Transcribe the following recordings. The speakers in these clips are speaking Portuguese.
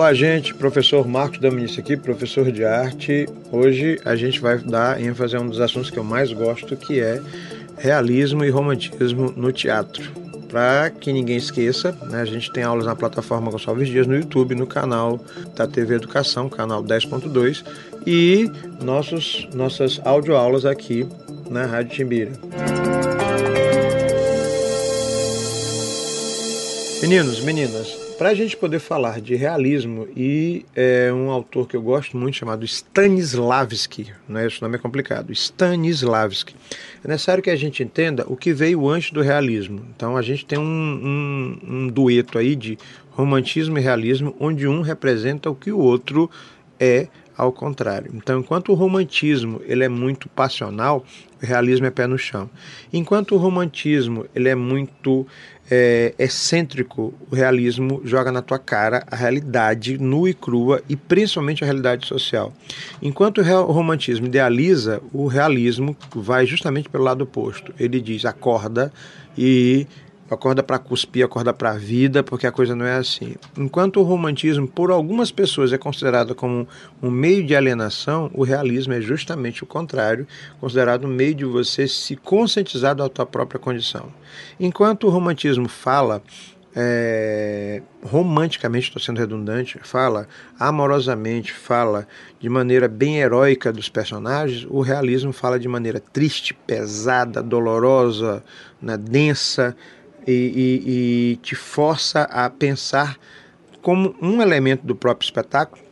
Olá, gente. Professor Marcos Dominici aqui, professor de arte. Hoje a gente vai dar ênfase a um dos assuntos que eu mais gosto, que é realismo e romantismo no teatro. Para que ninguém esqueça, né, a gente tem aulas na plataforma Gonçalves Dias no YouTube, no canal da TV Educação, canal 10.2, e nossos, nossas audioaulas aqui na Rádio Timbira. Meninos, meninas, para a gente poder falar de realismo e é, um autor que eu gosto muito chamado Stanislavski, né? esse nome é complicado, Stanislavski, é necessário que a gente entenda o que veio antes do realismo. Então a gente tem um, um, um dueto aí de romantismo e realismo, onde um representa o que o outro é ao contrário. Então, enquanto o romantismo ele é muito passional, o realismo é pé no chão. Enquanto o romantismo ele é muito é, excêntrico, o realismo joga na tua cara a realidade nua e crua e principalmente a realidade social. Enquanto o romantismo idealiza, o realismo vai justamente pelo lado oposto. Ele diz acorda e acorda para cuspir, acorda para a vida, porque a coisa não é assim. Enquanto o romantismo, por algumas pessoas, é considerado como um meio de alienação, o realismo é justamente o contrário, considerado um meio de você se conscientizar da tua própria condição. Enquanto o romantismo fala é, romanticamente, estou sendo redundante, fala amorosamente, fala de maneira bem heróica dos personagens, o realismo fala de maneira triste, pesada, dolorosa, né, densa, e, e, e te força a pensar como um elemento do próprio espetáculo,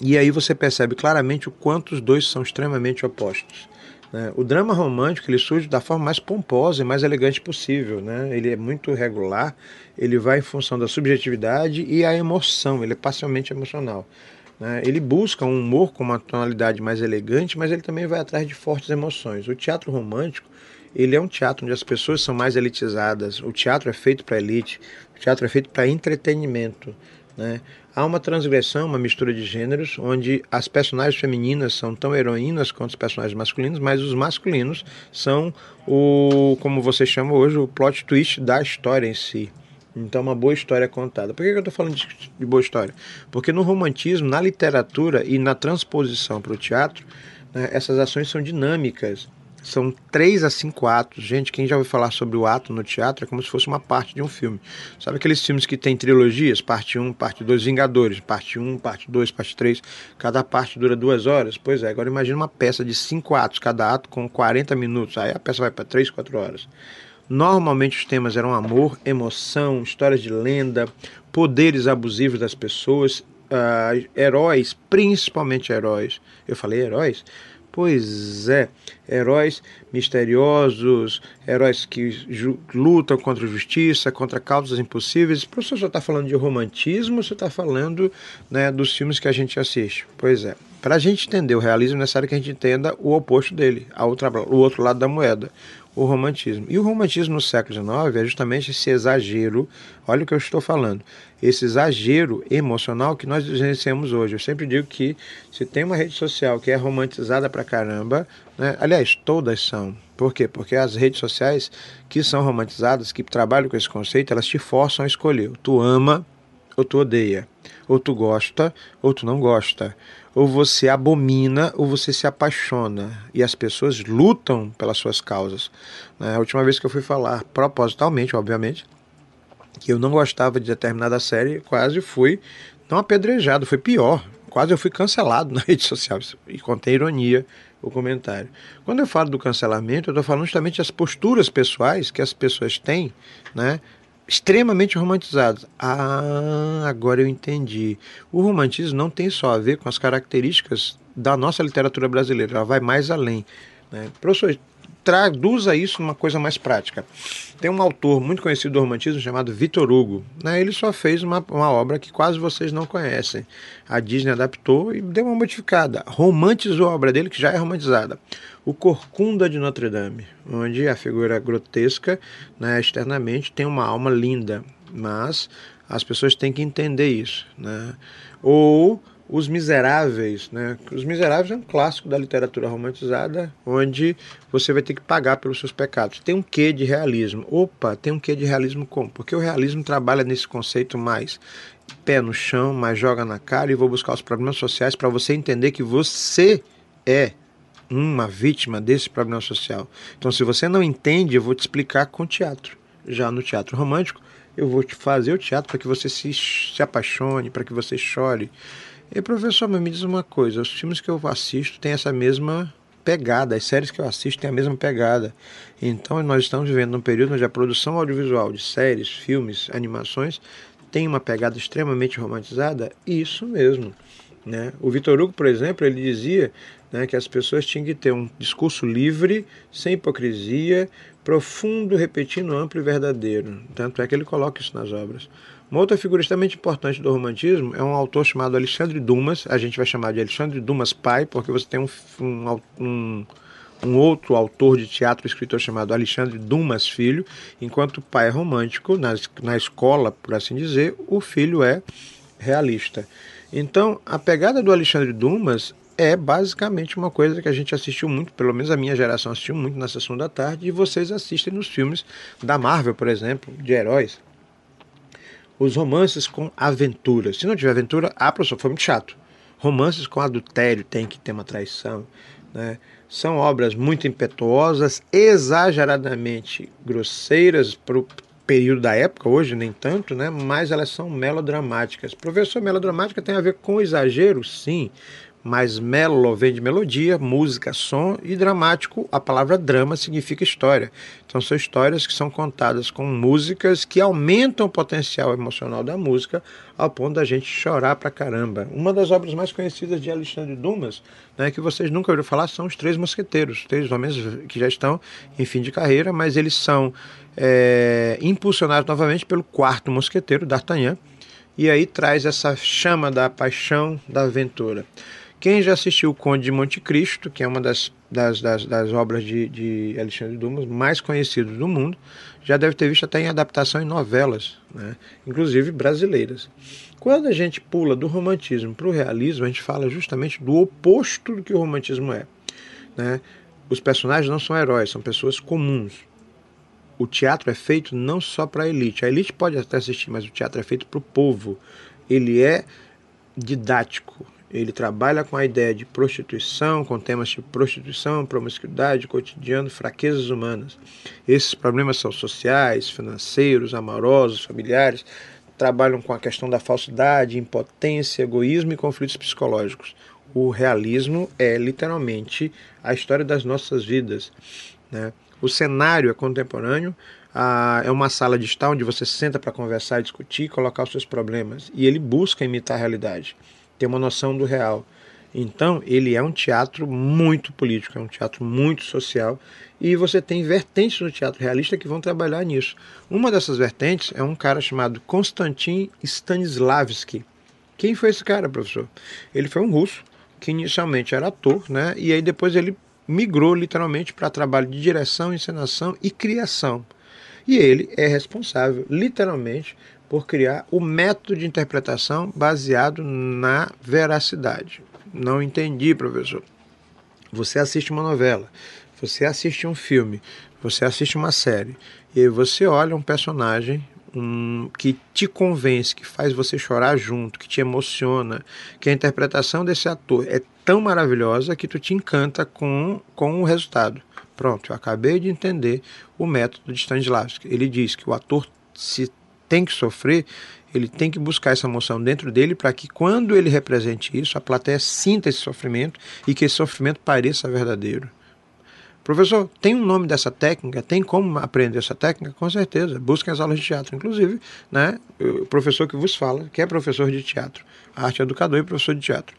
e aí você percebe claramente o quanto os dois são extremamente opostos. Né? O drama romântico ele surge da forma mais pomposa e mais elegante possível. Né? Ele é muito regular, ele vai em função da subjetividade e a emoção, ele é parcialmente emocional. Né? Ele busca um humor com uma tonalidade mais elegante, mas ele também vai atrás de fortes emoções. O teatro romântico ele é um teatro onde as pessoas são mais elitizadas. O teatro é feito para elite, o teatro é feito para entretenimento. Né? Há uma transgressão, uma mistura de gêneros, onde as personagens femininas são tão heroínas quanto os personagens masculinos, mas os masculinos são o, como você chama hoje, o plot twist da história em si. Então, uma boa história contada. Por que eu estou falando de, de boa história? Porque no romantismo, na literatura e na transposição para o teatro, né, essas ações são dinâmicas. São três a cinco atos. Gente, quem já ouviu falar sobre o ato no teatro é como se fosse uma parte de um filme. Sabe aqueles filmes que tem trilogias? Parte 1, parte 2, Vingadores, parte 1, parte 2, parte 3. Cada parte dura duas horas? Pois é, agora imagine uma peça de cinco atos, cada ato com 40 minutos. Aí a peça vai para três, quatro horas. Normalmente os temas eram amor, emoção, histórias de lenda, poderes abusivos das pessoas, uh, heróis, principalmente heróis. Eu falei heróis? Pois é, heróis misteriosos, heróis que lutam contra a justiça, contra causas impossíveis. O professor já está falando de romantismo ou você está falando né, dos filmes que a gente assiste? Pois é. Para a gente entender o realismo, é necessário que a gente entenda o oposto dele, a outra, o outro lado da moeda o romantismo. E o romantismo no século XIX é justamente esse exagero, olha o que eu estou falando, esse exagero emocional que nós vivenciamos hoje. Eu sempre digo que se tem uma rede social que é romantizada pra caramba, né, aliás, todas são. Por quê? Porque as redes sociais que são romantizadas, que trabalham com esse conceito, elas te forçam a escolher. Tu ama ou tu odeia. Ou tu gosta ou tu não gosta ou você abomina ou você se apaixona. E as pessoas lutam pelas suas causas. Né? A última vez que eu fui falar, propositalmente, obviamente, que eu não gostava de determinada série, quase fui não apedrejado, foi pior. Quase eu fui cancelado na rede social. E contei ironia o comentário. Quando eu falo do cancelamento, eu estou falando justamente das posturas pessoais que as pessoas têm, né? Extremamente romantizados. Ah, agora eu entendi. O romantismo não tem só a ver com as características da nossa literatura brasileira, ela vai mais além. Né? Professor, traduza isso numa coisa mais prática. Tem um autor muito conhecido do romantismo chamado Victor Hugo. Né? Ele só fez uma, uma obra que quase vocês não conhecem. A Disney adaptou e deu uma modificada. Romantizou a obra dele, que já é romantizada. O Corcunda de Notre Dame, onde a figura grotesca, né, externamente, tem uma alma linda, mas as pessoas têm que entender isso. Né? Ou Os Miseráveis, né? Os Miseráveis é um clássico da literatura romantizada, onde você vai ter que pagar pelos seus pecados. Tem um quê de realismo? Opa, tem um quê de realismo como? Porque o realismo trabalha nesse conceito mais pé no chão, mais joga na cara e vou buscar os problemas sociais para você entender que você é uma vítima desse problema social. Então, se você não entende, eu vou te explicar com teatro. Já no teatro romântico, eu vou te fazer o teatro para que você se, se apaixone, para que você chore. E professor, mas me diz uma coisa: os filmes que eu assisto têm essa mesma pegada, as séries que eu assisto têm a mesma pegada. Então, nós estamos vivendo num período onde a produção audiovisual de séries, filmes, animações tem uma pegada extremamente romantizada? Isso mesmo. Né? O Vitor Hugo, por exemplo, ele dizia né, que as pessoas tinham que ter um discurso livre, sem hipocrisia, profundo, repetindo, amplo e verdadeiro. Tanto é que ele coloca isso nas obras. Uma outra figura extremamente importante do romantismo é um autor chamado Alexandre Dumas, a gente vai chamar de Alexandre Dumas pai, porque você tem um, um, um, um outro autor de teatro, escritor chamado Alexandre Dumas Filho, enquanto o pai é romântico, na, na escola, por assim dizer, o filho é realista. Então, a pegada do Alexandre Dumas é basicamente uma coisa que a gente assistiu muito, pelo menos a minha geração assistiu muito na sessão da tarde, e vocês assistem nos filmes da Marvel, por exemplo, de heróis. Os romances com aventura. Se não tiver aventura, ah, professor, foi muito chato. Romances com adultério, tem que ter uma traição. Né? São obras muito impetuosas, exageradamente grosseiras para o período da época, hoje nem tanto, né? mas elas são melodramáticas. Professor, melodramática tem a ver com exagero? Sim, mas melo vem de melodia, música, som e dramático, a palavra drama significa história. Então são histórias que são contadas com músicas que aumentam o potencial emocional da música ao ponto da gente chorar pra caramba. Uma das obras mais conhecidas de Alexandre Dumas, né, que vocês nunca ouviram falar, são Os Três Mosqueteiros, três homens que já estão em fim de carreira, mas eles são é, impulsionados novamente pelo quarto mosqueteiro, D'Artagnan, e aí traz essa chama da paixão, da aventura. Quem já assistiu O Conde de Monte Cristo, que é uma das, das, das, das obras de, de, Alexandre Dumas mais conhecidas do mundo, já deve ter visto até em adaptação em novelas, né? inclusive brasileiras. Quando a gente pula do romantismo para o realismo, a gente fala justamente do oposto do que o romantismo é. Né? Os personagens não são heróis, são pessoas comuns. O teatro é feito não só para a elite. A elite pode até assistir, mas o teatro é feito para o povo. Ele é didático, ele trabalha com a ideia de prostituição, com temas de prostituição, promiscuidade, cotidiano, fraquezas humanas. Esses problemas são sociais, financeiros, amorosos, familiares, trabalham com a questão da falsidade, impotência, egoísmo e conflitos psicológicos. O realismo é literalmente a história das nossas vidas. Né? O cenário é contemporâneo, é uma sala de estar onde você senta para conversar, discutir, colocar os seus problemas. E ele busca imitar a realidade ter uma noção do real. Então, ele é um teatro muito político, é um teatro muito social, e você tem vertentes no teatro realista que vão trabalhar nisso. Uma dessas vertentes é um cara chamado Konstantin Stanislavski. Quem foi esse cara, professor? Ele foi um russo que inicialmente era ator, né? E aí depois ele migrou literalmente para trabalho de direção, encenação e criação. E ele é responsável, literalmente, por criar o método de interpretação baseado na veracidade. Não entendi, professor. Você assiste uma novela, você assiste um filme, você assiste uma série, e aí você olha um personagem um, que te convence, que faz você chorar junto, que te emociona, que a interpretação desse ator é tão maravilhosa que tu te encanta com, com o resultado. Pronto, eu acabei de entender o método de Stanislavski. Ele diz que o ator se tem que sofrer, ele tem que buscar essa emoção dentro dele para que quando ele represente isso, a plateia sinta esse sofrimento e que esse sofrimento pareça verdadeiro. Professor, tem um nome dessa técnica? Tem como aprender essa técnica? Com certeza. Busquem as aulas de teatro. Inclusive, né, o professor que vos fala, que é professor de teatro, arte educador e professor de teatro.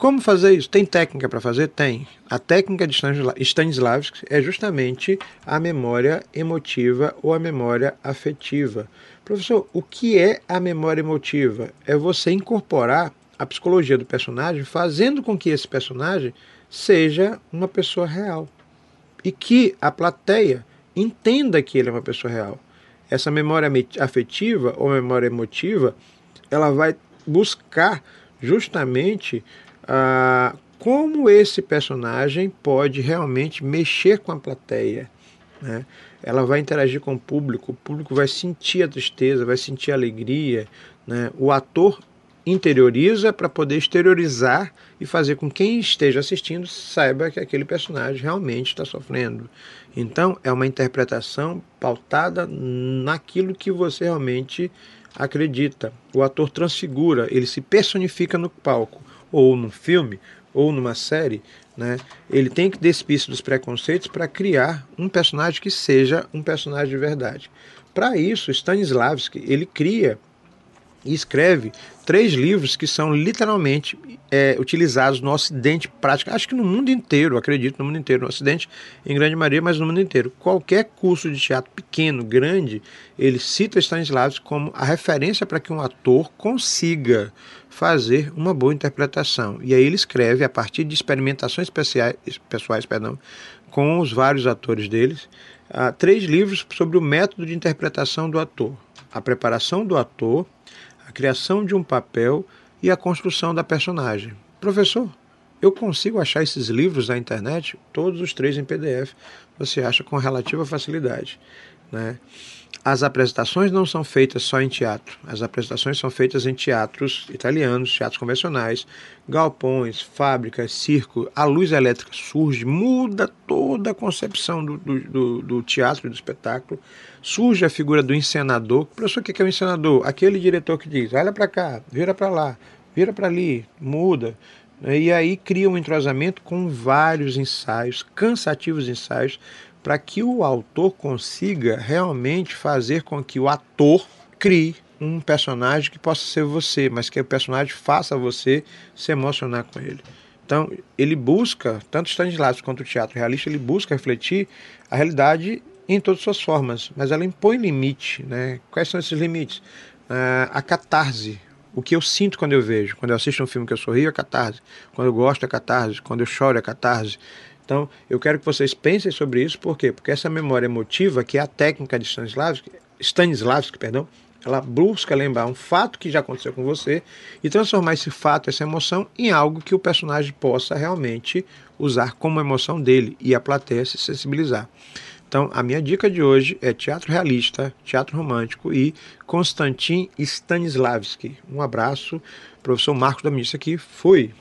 Como fazer isso? Tem técnica para fazer? Tem. A técnica de Stanislavski é justamente a memória emotiva ou a memória afetiva. Professor, o que é a memória emotiva? É você incorporar a psicologia do personagem, fazendo com que esse personagem seja uma pessoa real e que a plateia entenda que ele é uma pessoa real. Essa memória afetiva ou memória emotiva, ela vai buscar justamente ah, como esse personagem pode realmente mexer com a plateia. Né? Ela vai interagir com o público, o público vai sentir a tristeza, vai sentir a alegria. Né? O ator interioriza para poder exteriorizar e fazer com que quem esteja assistindo saiba que aquele personagem realmente está sofrendo. Então, é uma interpretação pautada naquilo que você realmente acredita. O ator transfigura, ele se personifica no palco, ou no filme, ou numa série, né? Ele tem que despir dos preconceitos para criar um personagem que seja um personagem de verdade. Para isso, Stanislavski ele cria e escreve três livros que são literalmente é, utilizados no Ocidente prático, acho que no mundo inteiro, acredito, no mundo inteiro, no Ocidente em grande maioria, mas no mundo inteiro. Qualquer curso de teatro pequeno, grande, ele cita Stanislavski como a referência para que um ator consiga fazer uma boa interpretação. E aí ele escreve, a partir de experimentações especiais, pessoais perdão, com os vários atores deles, uh, três livros sobre o método de interpretação do ator. A preparação do ator, a criação de um papel e a construção da personagem. Professor, eu consigo achar esses livros na internet, todos os três em PDF, você acha com relativa facilidade. Né? As apresentações não são feitas só em teatro, as apresentações são feitas em teatros italianos, teatros convencionais, galpões, fábricas, circo. A luz elétrica surge, muda toda a concepção do, do, do, teatro e do espetáculo. Surge a figura do encenador. Professor, o que é o encenador? Aquele diretor que diz: olha para cá, vira para lá, vira para ali, muda. E aí cria um entrosamento com vários ensaios, cansativos ensaios, para que o autor consiga realmente fazer com que o ator crie um personagem que possa ser você, mas que o personagem faça você se emocionar com ele. Então, ele busca, tanto Stanislavski quanto o teatro realista, ele busca refletir a realidade em todas as suas formas, mas ela impõe limite. Né? Quais são esses limites? Uh, a catarse, o que eu sinto quando eu vejo. Quando eu assisto um filme que eu sorrio, é catarse. Quando eu gosto, é catarse. Quando eu choro, é catarse. Então, eu quero que vocês pensem sobre isso, por quê? Porque essa memória emotiva, que é a técnica de Stanislavski, Stanislavski, perdão, ela busca lembrar um fato que já aconteceu com você e transformar esse fato, essa emoção, em algo que o personagem possa realmente usar como emoção dele e a plateia se sensibilizar. Então, a minha dica de hoje é teatro realista, teatro romântico e Konstantin Stanislavski. Um abraço, professor Marcos da Missa aqui. Fui!